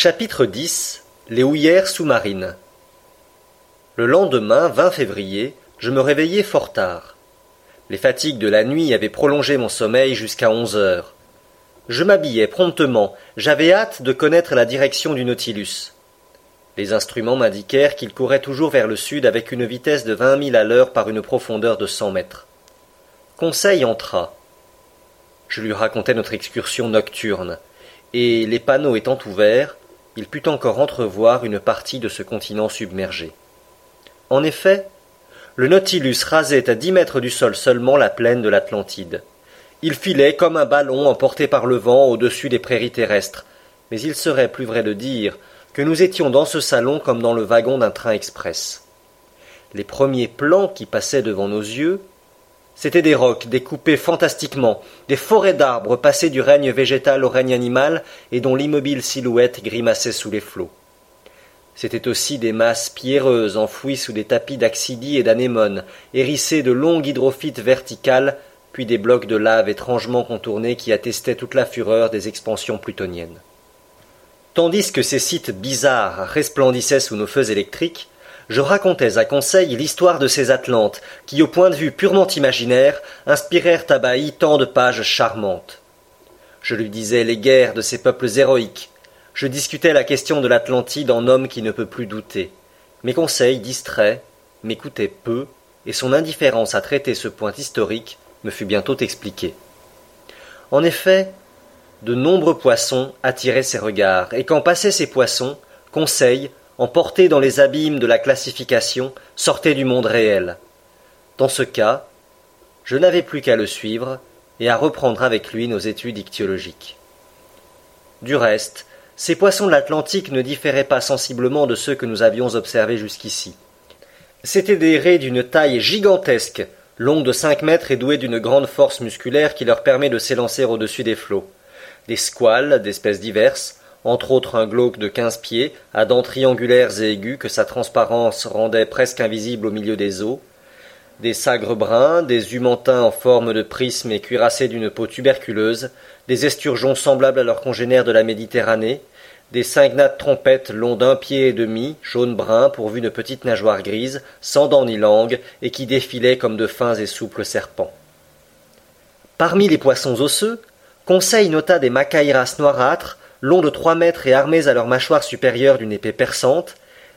Chapitre 10 Les houillères sous-marines Le lendemain, 20 février, je me réveillai fort tard. Les fatigues de la nuit avaient prolongé mon sommeil jusqu'à onze heures. Je m'habillai promptement, j'avais hâte de connaître la direction du Nautilus. Les instruments m'indiquèrent qu'il courait toujours vers le sud avec une vitesse de vingt milles à l'heure par une profondeur de cent mètres. Conseil entra. Je lui racontai notre excursion nocturne, et les panneaux étant ouverts, il put encore entrevoir une partie de ce continent submergé. En effet, le Nautilus rasait à dix mètres du sol seulement la plaine de l'Atlantide. Il filait comme un ballon emporté par le vent au-dessus des prairies terrestres, mais il serait plus vrai de dire que nous étions dans ce salon comme dans le wagon d'un train express. Les premiers plans qui passaient devant nos yeux, c'étaient des rocs découpés fantastiquement, des forêts d'arbres passés du règne végétal au règne animal et dont l'immobile silhouette grimaçait sous les flots. C'étaient aussi des masses pierreuses enfouies sous des tapis d'axidie et d'anémones, hérissées de longues hydrophytes verticales, puis des blocs de lave étrangement contournés qui attestaient toute la fureur des expansions plutoniennes. Tandis que ces sites bizarres resplendissaient sous nos feux électriques, je racontais à Conseil l'histoire de ces Atlantes qui, au point de vue purement imaginaire, inspirèrent à Bailly tant de pages charmantes. Je lui disais les guerres de ces peuples héroïques, je discutais la question de l'Atlantide en homme qui ne peut plus douter. Mes conseils distraits m'écoutaient peu, et son indifférence à traiter ce point historique me fut bientôt expliquée. En effet, de nombreux poissons attiraient ses regards, et quand passaient ces poissons, Conseil, emporté dans les abîmes de la classification, sortait du monde réel. Dans ce cas, je n'avais plus qu'à le suivre et à reprendre avec lui nos études ichtyologiques. Du reste, ces poissons de l'Atlantique ne différaient pas sensiblement de ceux que nous avions observés jusqu'ici. C'étaient des raies d'une taille gigantesque, longues de cinq mètres et douées d'une grande force musculaire qui leur permet de s'élancer au-dessus des flots. Des squales d'espèces diverses, entre autres un glauque de quinze pieds, à dents triangulaires et aigus que sa transparence rendait presque invisible au milieu des eaux, des sagres bruns, des humantins en forme de prisme et cuirassés d'une peau tuberculeuse, des esturgeons semblables à leurs congénères de la Méditerranée, des cygnates trompettes longs d'un pied et demi, jaune-brun, pourvus de petites nageoires grises, sans dents ni langue, et qui défilaient comme de fins et souples serpents. Parmi les poissons osseux, Conseil nota des macaïras noirâtres, longs de trois mètres et armés à leur mâchoire supérieure d'une épée perçante,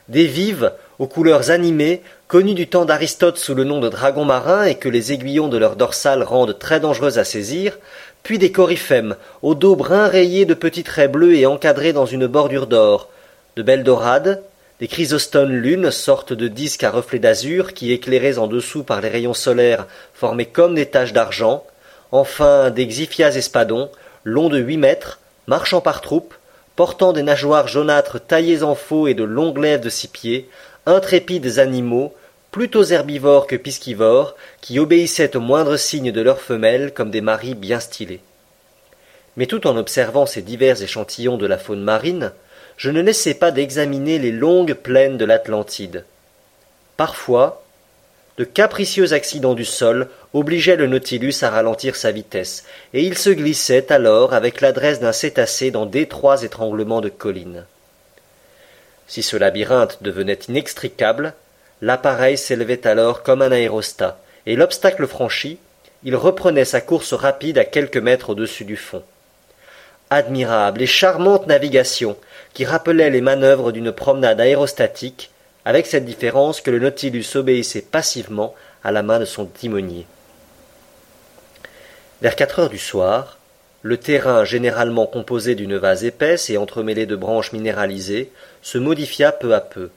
des vives, aux couleurs animées, connues du temps d'Aristote sous le nom de dragons marins et que les aiguillons de leur dorsale rendent très dangereuses à saisir, puis des coryphèmes, au dos brun rayé de petits traits bleus et encadrés dans une bordure d'or, de belles dorades, des chrysostones lunes, sortes de disques à reflets d'azur qui, éclairés en dessous par les rayons solaires, formaient comme des taches d'argent, enfin des xiphias espadons, longs de huit mètres, marchant par troupes, portant des nageoires jaunâtres taillées en faux et de longues lèvres de six pieds, intrépides animaux, plutôt herbivores que piscivores, qui obéissaient au moindre signe de leurs femelles comme des maris bien stylés. Mais tout en observant ces divers échantillons de la faune marine, je ne laissais pas d'examiner les longues plaines de l'Atlantide. Parfois, de capricieux accidents du sol obligeaient le Nautilus à ralentir sa vitesse, et il se glissait alors avec l'adresse d'un cétacé dans d'étroits étranglements de collines. Si ce labyrinthe devenait inextricable, L'appareil s'élevait alors comme un aérostat, et l'obstacle franchi, il reprenait sa course rapide à quelques mètres au-dessus du fond. Admirable et charmante navigation, qui rappelait les manœuvres d'une promenade aérostatique, avec cette différence que le Nautilus obéissait passivement à la main de son timonier. Vers quatre heures du soir, le terrain, généralement composé d'une vase épaisse et entremêlé de branches minéralisées, se modifia peu à peu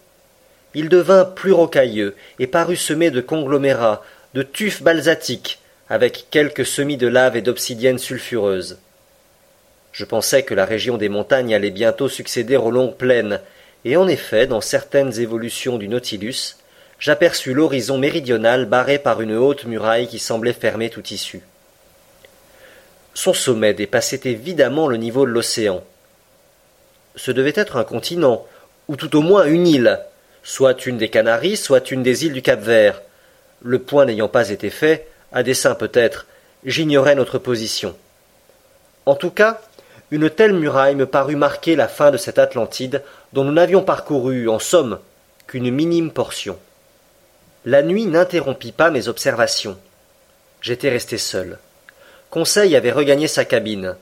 il devint plus rocailleux et parut semé de conglomérats, de tufs balsatiques, avec quelques semis de lave et d'obsidiennes sulfureuses. Je pensais que la région des montagnes allait bientôt succéder aux longues plaines, et en effet, dans certaines évolutions du Nautilus, j'aperçus l'horizon méridional barré par une haute muraille qui semblait fermer toute issue. Son sommet dépassait évidemment le niveau de l'océan. Ce devait être un continent, ou tout au moins une île, soit une des Canaries, soit une des îles du Cap-Vert. Le point n'ayant pas été fait, à dessein peut-être, j'ignorais notre position. En tout cas, une telle muraille me parut marquer la fin de cette Atlantide dont nous n'avions parcouru, en somme, qu'une minime portion. La nuit n'interrompit pas mes observations. J'étais resté seul. Conseil avait regagné sa cabine.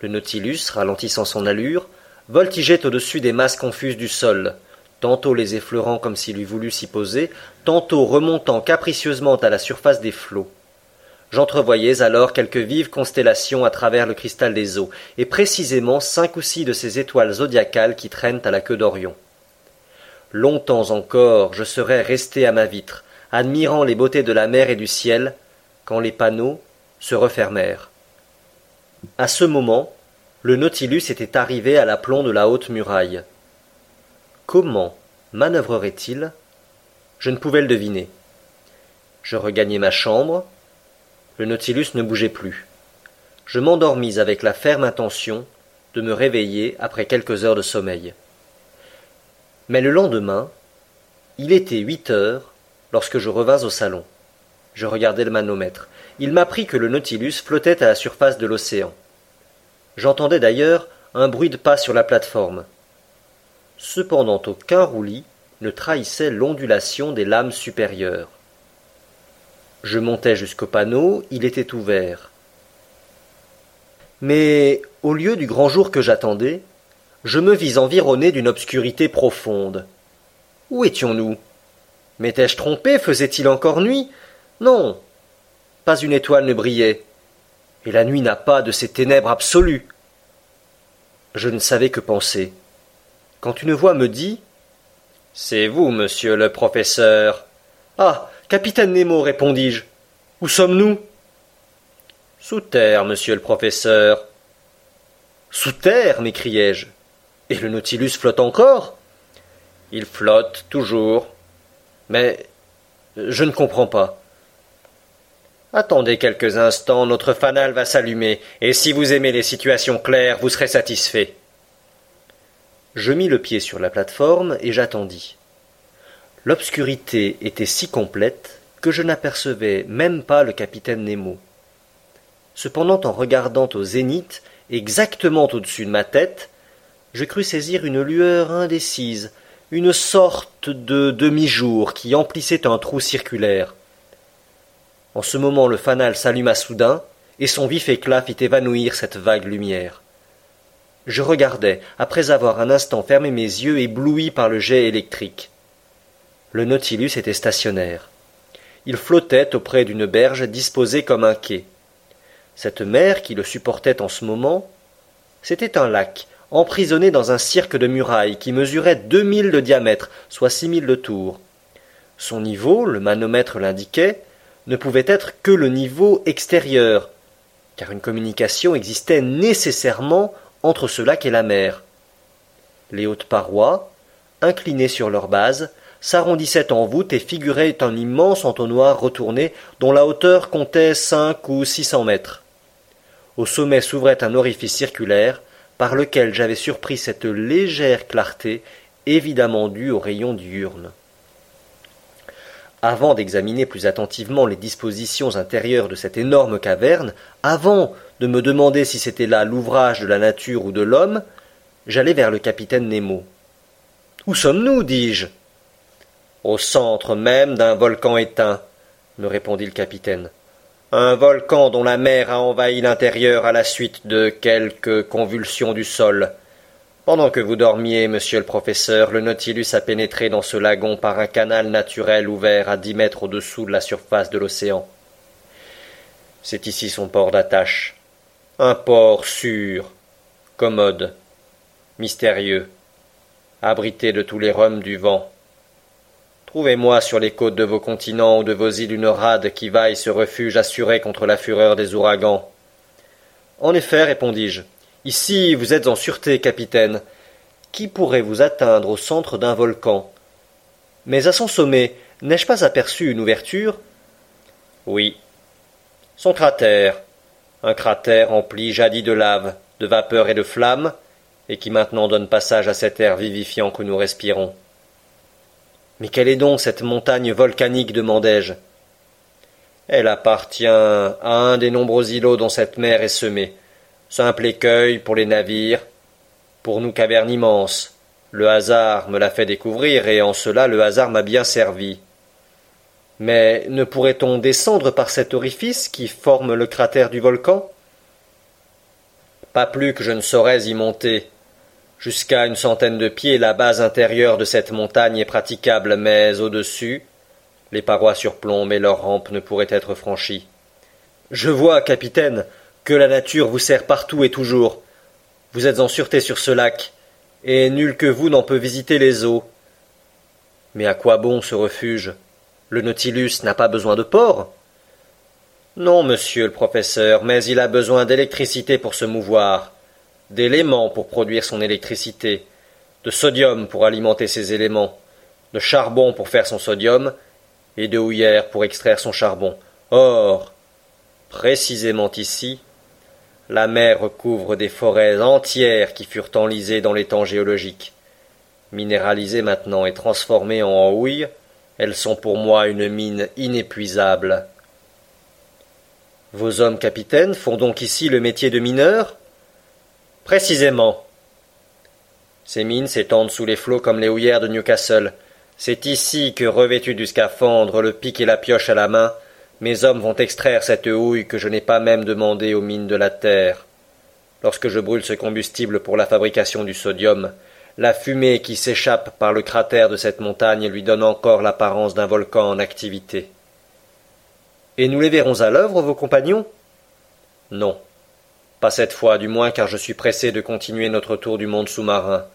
Le Nautilus, ralentissant son allure, voltigeait au-dessus des masses confuses du sol, tantôt les effleurant comme s'il eût voulu s'y poser, tantôt remontant capricieusement à la surface des flots. J'entrevoyais alors quelques vives constellations à travers le cristal des eaux, et précisément cinq ou six de ces étoiles zodiacales qui traînent à la queue d'Orion. Longtemps encore je serais resté à ma vitre, admirant les beautés de la mer et du ciel, quand les panneaux se refermèrent. À ce moment, le Nautilus était arrivé à l'aplomb de la haute muraille. Comment manœuvrerait-il? Je ne pouvais le deviner. Je regagnai ma chambre, le Nautilus ne bougeait plus. Je m'endormis avec la ferme intention de me réveiller après quelques heures de sommeil. Mais le lendemain, il était huit heures lorsque je revins au salon. Je regardai le manomètre. Il m'apprit que le Nautilus flottait à la surface de l'océan. J'entendais d'ailleurs un bruit de pas sur la plateforme. Cependant aucun roulis ne trahissait l'ondulation des lames supérieures. Je montai jusqu'au panneau, il était ouvert. Mais, au lieu du grand jour que j'attendais, je me vis environné d'une obscurité profonde. Où étions-nous? M'étais-je trompé? Faisait-il encore nuit? Non. Pas une étoile ne brillait. Et la nuit n'a pas de ces ténèbres absolues. Je ne savais que penser. Quand une voix me dit C'est vous, monsieur le professeur. Ah. Capitaine Nemo, répondis-je. Où sommes-nous? Sous terre, monsieur le professeur. Sous terre m'écriai-je. Et le Nautilus flotte encore? Il flotte toujours. Mais je ne comprends pas. Attendez quelques instants, notre fanal va s'allumer, et si vous aimez les situations claires, vous serez satisfait. Je mis le pied sur la plateforme et j'attendis. L'obscurité était si complète que je n'apercevais même pas le capitaine Nemo. Cependant, en regardant au zénith, exactement au-dessus de ma tête, je crus saisir une lueur indécise, une sorte de demi-jour qui emplissait un trou circulaire. En ce moment le fanal s'alluma soudain, et son vif éclat fit évanouir cette vague lumière. Je regardais, après avoir un instant fermé mes yeux éblouis par le jet électrique. Le Nautilus était stationnaire. Il flottait auprès d'une berge disposée comme un quai. Cette mer qui le supportait en ce moment, c'était un lac, emprisonné dans un cirque de murailles qui mesurait deux milles de diamètre, soit six milles de tour. Son niveau, le manomètre l'indiquait, ne pouvait être que le niveau extérieur, car une communication existait nécessairement entre ce lac et la mer. Les hautes parois, inclinées sur leur base, s'arrondissait en voûte et figurait un immense entonnoir retourné dont la hauteur comptait cinq ou six cents mètres. Au sommet s'ouvrait un orifice circulaire par lequel j'avais surpris cette légère clarté évidemment due aux rayons diurnes. Avant d'examiner plus attentivement les dispositions intérieures de cette énorme caverne, avant de me demander si c'était là l'ouvrage de la nature ou de l'homme, j'allai vers le capitaine Nemo. Où sommes-nous? dis-je au centre même d'un volcan éteint, me répondit le capitaine. Un volcan dont la mer a envahi l'intérieur à la suite de quelques convulsions du sol. Pendant que vous dormiez, monsieur le professeur, le Nautilus a pénétré dans ce lagon par un canal naturel ouvert à dix mètres au-dessous de la surface de l'océan. C'est ici son port d'attache. Un port sûr, commode, mystérieux, abrité de tous les rhumes du vent, Trouvez-moi sur les côtes de vos continents ou de vos îles une rade qui vaille ce refuge assuré contre la fureur des ouragans. En effet, répondis-je, ici vous êtes en sûreté, capitaine. Qui pourrait vous atteindre au centre d'un volcan? Mais à son sommet, n'ai-je pas aperçu une ouverture? Oui. Son cratère. Un cratère empli jadis de lave, de vapeur et de flammes, et qui maintenant donne passage à cet air vivifiant que nous respirons. Mais quelle est donc cette montagne volcanique demandai-je. Elle appartient à un des nombreux îlots dont cette mer est semée. Simple écueil pour les navires, pour nous caverne immense. Le hasard me l'a fait découvrir, et en cela le hasard m'a bien servi. Mais ne pourrait-on descendre par cet orifice qui forme le cratère du volcan? Pas plus que je ne saurais y monter. Jusqu'à une centaine de pieds, la base intérieure de cette montagne est praticable, mais au-dessus, les parois surplombent et leur rampe ne pourrait être franchie. Je vois, capitaine, que la nature vous sert partout et toujours. Vous êtes en sûreté sur ce lac, et nul que vous n'en peut visiter les eaux. Mais à quoi bon ce refuge? Le Nautilus n'a pas besoin de port? Non, monsieur le professeur, mais il a besoin d'électricité pour se mouvoir, d'éléments pour produire son électricité, de sodium pour alimenter ses éléments, de charbon pour faire son sodium, et de houillère pour extraire son charbon. Or, précisément ici, la mer recouvre des forêts entières qui furent enlisées dans les temps géologiques. Minéralisées maintenant et transformées en houille, elles sont pour moi une mine inépuisable. Vos hommes capitaines font donc ici le métier de mineur Précisément. Ces mines s'étendent sous les flots comme les houillères de Newcastle, c'est ici que, revêtus du scaphandre, le pic et la pioche à la main, mes hommes vont extraire cette houille que je n'ai pas même demandée aux mines de la terre. Lorsque je brûle ce combustible pour la fabrication du sodium, la fumée qui s'échappe par le cratère de cette montagne lui donne encore l'apparence d'un volcan en activité. Et nous les verrons à l'œuvre, vos compagnons? Non. Pas cette fois, du moins, car je suis pressé de continuer notre tour du monde sous-marin.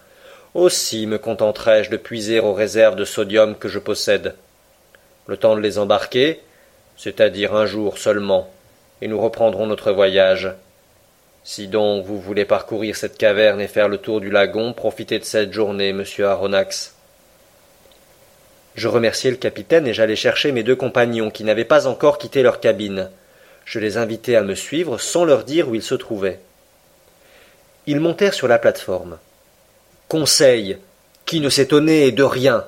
Aussi me contenterai-je de puiser aux réserves de sodium que je possède. Le temps de les embarquer, c'est-à-dire un jour seulement, et nous reprendrons notre voyage. Si donc vous voulez parcourir cette caverne et faire le tour du lagon, profitez de cette journée, monsieur Aronnax. Je remerciai le capitaine et j'allai chercher mes deux compagnons qui n'avaient pas encore quitté leur cabine. Je les invitai à me suivre sans leur dire où ils se trouvaient. Ils montèrent sur la plateforme. Conseil, qui ne s'étonnait de rien,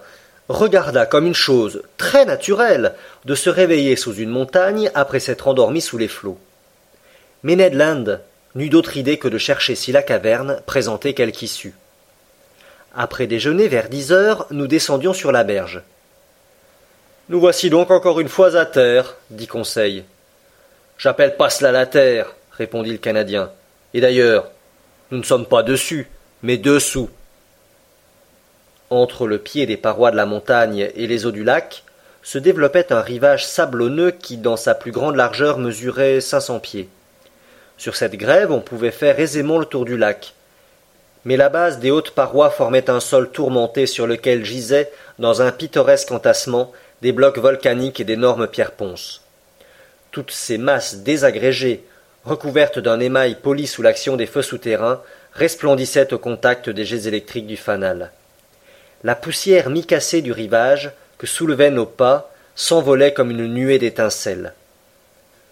regarda comme une chose très naturelle de se réveiller sous une montagne après s'être endormi sous les flots. Mais Ned Land n'eut d'autre idée que de chercher si la caverne présentait quelque issue. Après déjeuner vers dix heures, nous descendions sur la berge. Nous voici donc encore une fois à terre, dit Conseil. J'appelle pas cela la terre, répondit le Canadien. Et d'ailleurs, nous ne sommes pas dessus, mais dessous. Entre le pied des parois de la montagne et les eaux du lac se développait un rivage sablonneux qui, dans sa plus grande largeur, mesurait cinq cents pieds. Sur cette grève, on pouvait faire aisément le tour du lac. Mais la base des hautes parois formait un sol tourmenté sur lequel gisaient, dans un pittoresque entassement, des blocs volcaniques et d'énormes pierres ponces. Toutes ces masses désagrégées, recouvertes d'un émail poli sous l'action des feux souterrains, resplendissaient au contact des jets électriques du fanal. La poussière mi-cassée du rivage, que soulevaient nos pas, s'envolait comme une nuée d'étincelles.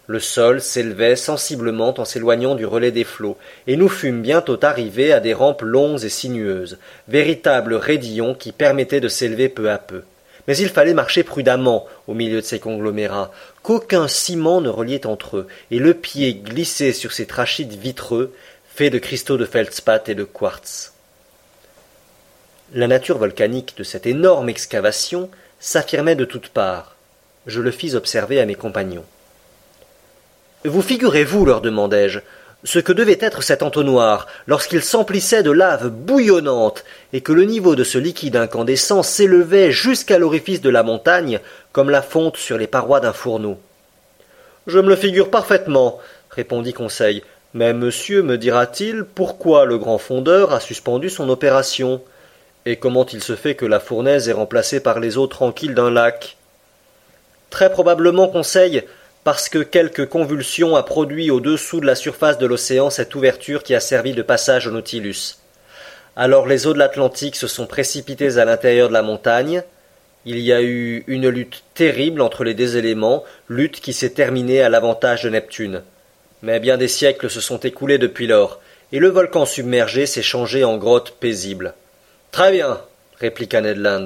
Le sol s'élevait sensiblement en s'éloignant du relais des flots, et nous fûmes bientôt arrivés à des rampes longues et sinueuses, véritables raidillons qui permettaient de s'élever peu à peu. Mais il fallait marcher prudemment au milieu de ces conglomérats, qu'aucun ciment ne reliait entre eux, et le pied glissait sur ces trachytes vitreux, faits de cristaux de feldspath et de quartz. La nature volcanique de cette énorme excavation s'affirmait de toutes parts. Je le fis observer à mes compagnons. Vous figurez-vous, leur demandai-je, ce que devait être cet entonnoir lorsqu'il s'emplissait de lave bouillonnante et que le niveau de ce liquide incandescent s'élevait jusqu'à l'orifice de la montagne comme la fonte sur les parois d'un fourneau. Je me le figure parfaitement, répondit Conseil. Mais monsieur me dira-t-il pourquoi le grand fondeur a suspendu son opération? Et comment il se fait que la fournaise est remplacée par les eaux tranquilles d'un lac Très probablement, Conseil, parce que quelque convulsion a produit au-dessous de la surface de l'océan cette ouverture qui a servi de passage au Nautilus. Alors les eaux de l'Atlantique se sont précipitées à l'intérieur de la montagne. Il y a eu une lutte terrible entre les deux éléments, lutte qui s'est terminée à l'avantage de Neptune. Mais bien des siècles se sont écoulés depuis lors, et le volcan submergé s'est changé en grotte paisible. Très bien, répliqua Ned Land.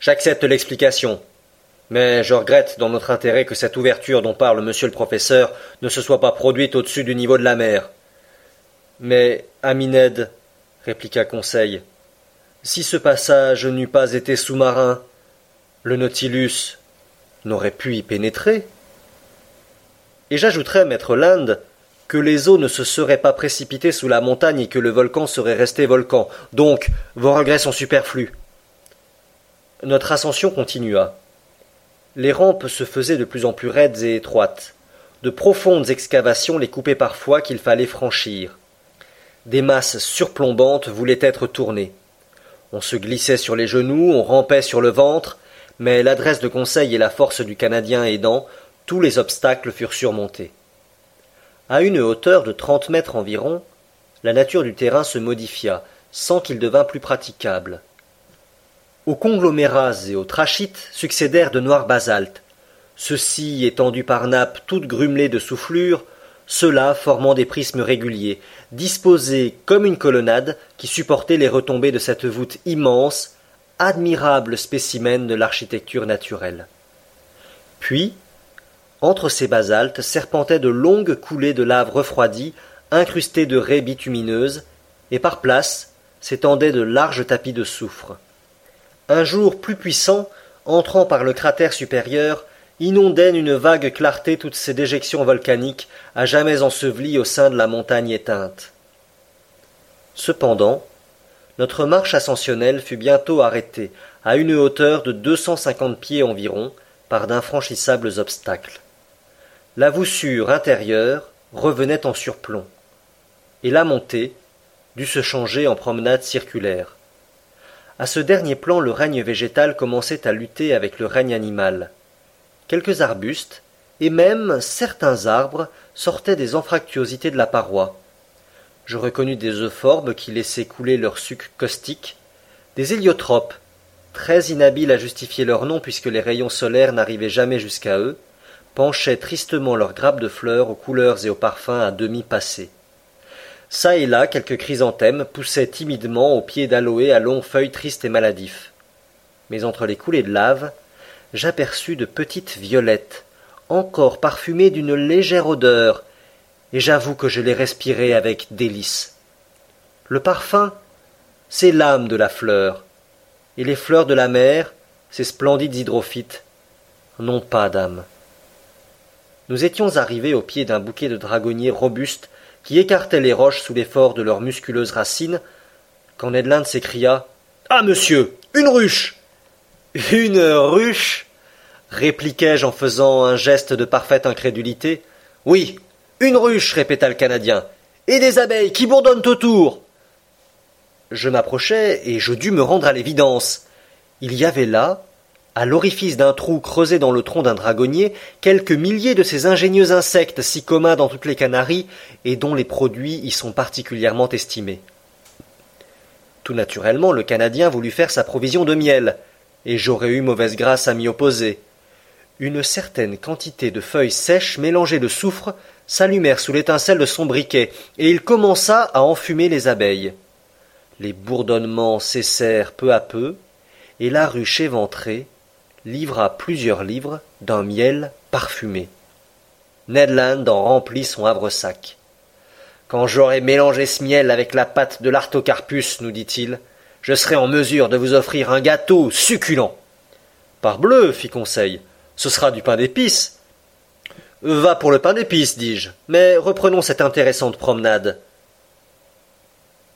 J'accepte l'explication. Mais je regrette dans notre intérêt que cette ouverture dont parle monsieur le professeur ne se soit pas produite au-dessus du niveau de la mer. Mais, ami Ned, répliqua Conseil, si ce passage n'eût pas été sous-marin, le Nautilus n'aurait pu y pénétrer. Et j'ajouterais, maître Land, que les eaux ne se seraient pas précipitées sous la montagne et que le volcan serait resté volcan. Donc, vos regrets sont superflus. Notre ascension continua. Les rampes se faisaient de plus en plus raides et étroites. De profondes excavations les coupaient parfois qu'il fallait franchir. Des masses surplombantes voulaient être tournées. On se glissait sur les genoux, on rampait sur le ventre, mais l'adresse de conseil et la force du Canadien aidant, tous les obstacles furent surmontés. À une hauteur de trente mètres environ, la nature du terrain se modifia, sans qu'il devînt plus praticable. Aux conglomérats et aux trachytes succédèrent de noirs basaltes, ceux-ci étendus par nappes toutes grumelées de soufflures, ceux-là formant des prismes réguliers, disposés comme une colonnade qui supportait les retombées de cette voûte immense, admirable spécimen de l'architecture naturelle. Puis, entre ces basaltes serpentaient de longues coulées de lave refroidie, incrustées de raies bitumineuses, et par places s'étendaient de larges tapis de soufre. Un jour plus puissant, entrant par le cratère supérieur, inondait d'une vague clarté toutes ces déjections volcaniques à jamais ensevelies au sein de la montagne éteinte. Cependant, notre marche ascensionnelle fut bientôt arrêtée à une hauteur de deux cent cinquante pieds environ par d'infranchissables obstacles la voussure intérieure revenait en surplomb, et la montée dut se changer en promenade circulaire. À ce dernier plan le règne végétal commençait à lutter avec le règne animal. Quelques arbustes, et même certains arbres, sortaient des anfractuosités de la paroi. Je reconnus des euphorbes qui laissaient couler leur suc caustique, des héliotropes, très inhabiles à justifier leur nom puisque les rayons solaires n'arrivaient jamais jusqu'à eux, penchaient tristement leurs grappes de fleurs aux couleurs et aux parfums à demi passés. Çà et là, quelques chrysanthèmes poussaient timidement aux pieds d'aloès à longues feuilles tristes et maladifs. Mais entre les coulées de lave, j'aperçus de petites violettes, encore parfumées d'une légère odeur, et j'avoue que je les respirai avec délice. Le parfum, c'est l'âme de la fleur, et les fleurs de la mer, ces splendides hydrophytes, n'ont pas d'âme. Nous étions arrivés au pied d'un bouquet de dragonniers robustes qui écartaient les roches sous l'effort de leurs musculeuses racines, quand Ned Land s'écria Ah, monsieur Une ruche Une ruche répliquai-je en faisant un geste de parfaite incrédulité. Oui, une ruche, répéta le Canadien, et des abeilles qui bourdonnent autour. Je m'approchai et je dus me rendre à l'évidence. Il y avait là, à l'orifice d'un trou creusé dans le tronc d'un dragonnier, quelques milliers de ces ingénieux insectes si communs dans toutes les Canaries et dont les produits y sont particulièrement estimés. Tout naturellement, le Canadien voulut faire sa provision de miel, et j'aurais eu mauvaise grâce à m'y opposer. Une certaine quantité de feuilles sèches mélangées de soufre s'allumèrent sous l'étincelle de son briquet, et il commença à enfumer les abeilles. Les bourdonnements cessèrent peu à peu, et la ruche éventrée livra plusieurs livres d'un miel parfumé. Ned Land en remplit son havresac. Quand j'aurai mélangé ce miel avec la pâte de l'artocarpus, nous dit-il, je serai en mesure de vous offrir un gâteau succulent. Parbleu, fit Conseil, ce sera du pain d'épices. Va pour le pain d'épices, dis-je, mais reprenons cette intéressante promenade.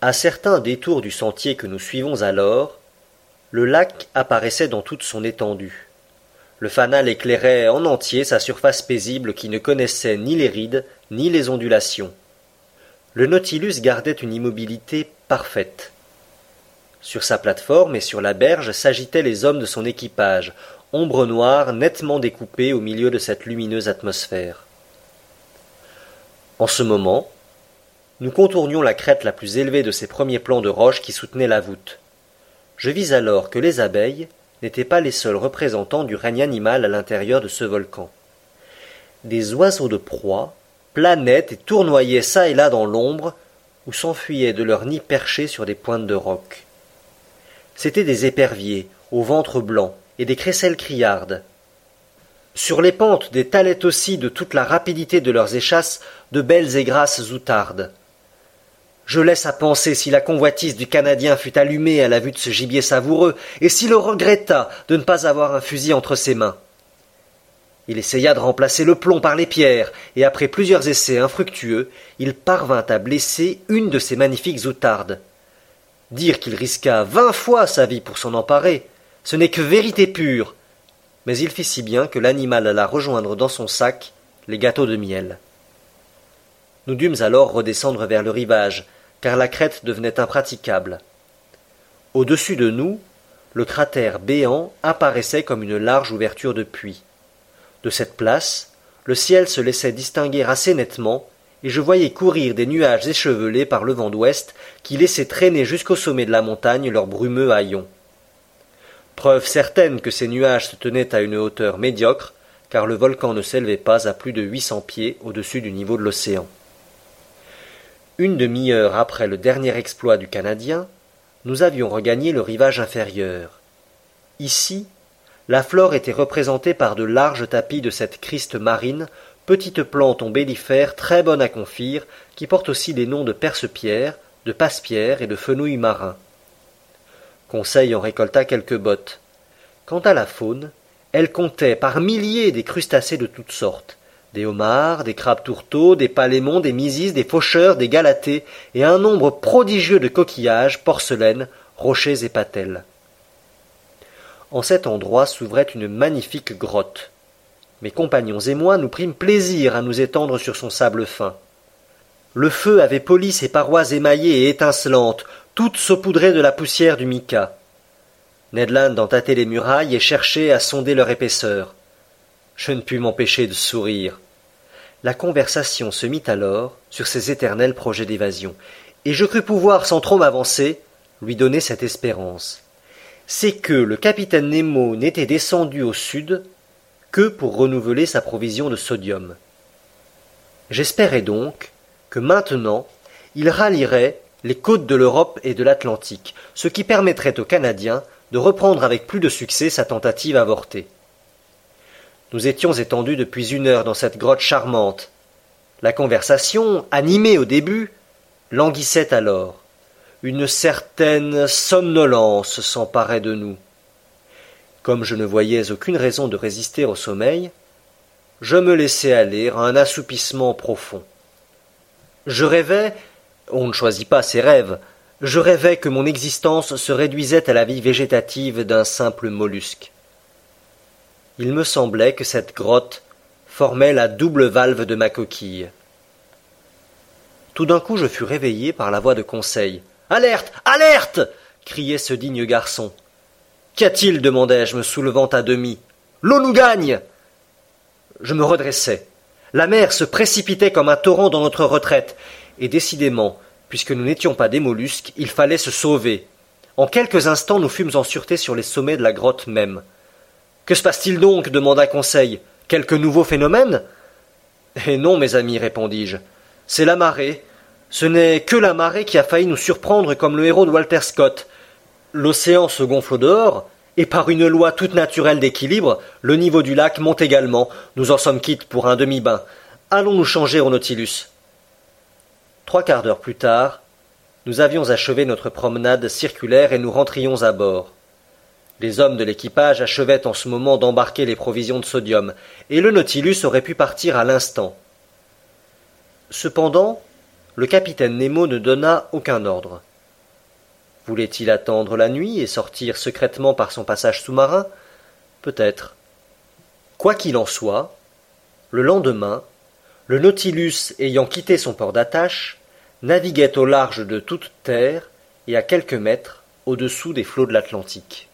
À certains détours du sentier que nous suivons alors, le lac apparaissait dans toute son étendue. Le fanal éclairait en entier sa surface paisible qui ne connaissait ni les rides ni les ondulations. Le Nautilus gardait une immobilité parfaite. Sur sa plateforme et sur la berge s'agitaient les hommes de son équipage, ombre noire nettement découpée au milieu de cette lumineuse atmosphère. En ce moment, nous contournions la crête la plus élevée de ces premiers plans de roches qui soutenaient la voûte. Je vis alors que les abeilles n'étaient pas les seuls représentants du règne animal à l'intérieur de ce volcan. Des oiseaux de proie planaient et tournoyaient çà et là dans l'ombre, ou s'enfuyaient de leurs nids perchés sur des pointes de roc. C'étaient des éperviers, au ventre blanc, et des crécelles criardes. Sur les pentes des aussi de toute la rapidité de leurs échasses de belles et grasses outardes. Je laisse à penser si la convoitise du Canadien fut allumée à la vue de ce gibier savoureux, et s'il regretta de ne pas avoir un fusil entre ses mains. Il essaya de remplacer le plomb par les pierres, et après plusieurs essais infructueux, il parvint à blesser une de ces magnifiques outardes. Dire qu'il risqua vingt fois sa vie pour s'en emparer, ce n'est que vérité pure. Mais il fit si bien que l'animal alla rejoindre dans son sac les gâteaux de miel. Nous dûmes alors redescendre vers le rivage, car la crête devenait impraticable. Au-dessus de nous, le cratère béant apparaissait comme une large ouverture de puits. De cette place, le ciel se laissait distinguer assez nettement, et je voyais courir des nuages échevelés par le vent d'ouest qui laissaient traîner jusqu'au sommet de la montagne leurs brumeux haillons. Preuve certaine que ces nuages se tenaient à une hauteur médiocre, car le volcan ne s'élevait pas à plus de huit cents pieds au-dessus du niveau de l'océan. Une demi-heure après le dernier exploit du Canadien, nous avions regagné le rivage inférieur. Ici, la flore était représentée par de larges tapis de cette criste marine, petite plante ombellifère très bonne à confire, qui porte aussi les noms de perce-pierre, de passe-pierre et de fenouil marin. Conseil en récolta quelques bottes. Quant à la faune, elle comptait par milliers des crustacés de toutes sortes des homards, des crabes tourteaux, des palémons, des misis, des faucheurs, des galatés, et un nombre prodigieux de coquillages, porcelaines, rochers et patelles. En cet endroit s'ouvrait une magnifique grotte. Mes compagnons et moi nous prîmes plaisir à nous étendre sur son sable fin. Le feu avait poli ses parois émaillées et étincelantes, toutes saupoudrées de la poussière du mica. Ned Land en tâtait les murailles et cherchait à sonder leur épaisseur. Je ne pus m'empêcher de sourire. La conversation se mit alors sur ses éternels projets d'évasion, et je crus pouvoir, sans trop m'avancer, lui donner cette espérance. C'est que le capitaine Nemo n'était descendu au sud que pour renouveler sa provision de sodium. J'espérais donc que maintenant il rallierait les côtes de l'Europe et de l'Atlantique, ce qui permettrait aux Canadiens de reprendre avec plus de succès sa tentative avortée. Nous étions étendus depuis une heure dans cette grotte charmante. La conversation, animée au début, languissait alors. Une certaine somnolence s'emparait de nous. Comme je ne voyais aucune raison de résister au sommeil, je me laissai aller à un assoupissement profond. Je rêvais, on ne choisit pas ses rêves, je rêvais que mon existence se réduisait à la vie végétative d'un simple mollusque il me semblait que cette grotte formait la double valve de ma coquille. Tout d'un coup je fus réveillé par la voix de Conseil. Alerte. Alerte. criait ce digne garçon. Qu'y a-t-il? demandai-je, me soulevant à demi. L'eau nous gagne. Je me redressai. La mer se précipitait comme un torrent dans notre retraite, et décidément, puisque nous n'étions pas des mollusques, il fallait se sauver. En quelques instants nous fûmes en sûreté sur les sommets de la grotte même. Que se passe-t-il donc demanda Conseil. Quelque nouveau phénomène? Eh non, mes amis, répondis-je. C'est la marée. Ce n'est que la marée qui a failli nous surprendre comme le héros de Walter Scott. L'océan se gonfle dehors, et par une loi toute naturelle d'équilibre, le niveau du lac monte également. Nous en sommes quittes pour un demi-bain. Allons nous changer au Nautilus. Trois quarts d'heure plus tard, nous avions achevé notre promenade circulaire et nous rentrions à bord. Les hommes de l'équipage achevaient en ce moment d'embarquer les provisions de sodium, et le Nautilus aurait pu partir à l'instant. Cependant, le capitaine Nemo ne donna aucun ordre. Voulait-il attendre la nuit et sortir secrètement par son passage sous-marin? Peut-être. Quoi qu'il en soit, le lendemain, le Nautilus ayant quitté son port d'attache, naviguait au large de toute terre et à quelques mètres au-dessous des flots de l'Atlantique.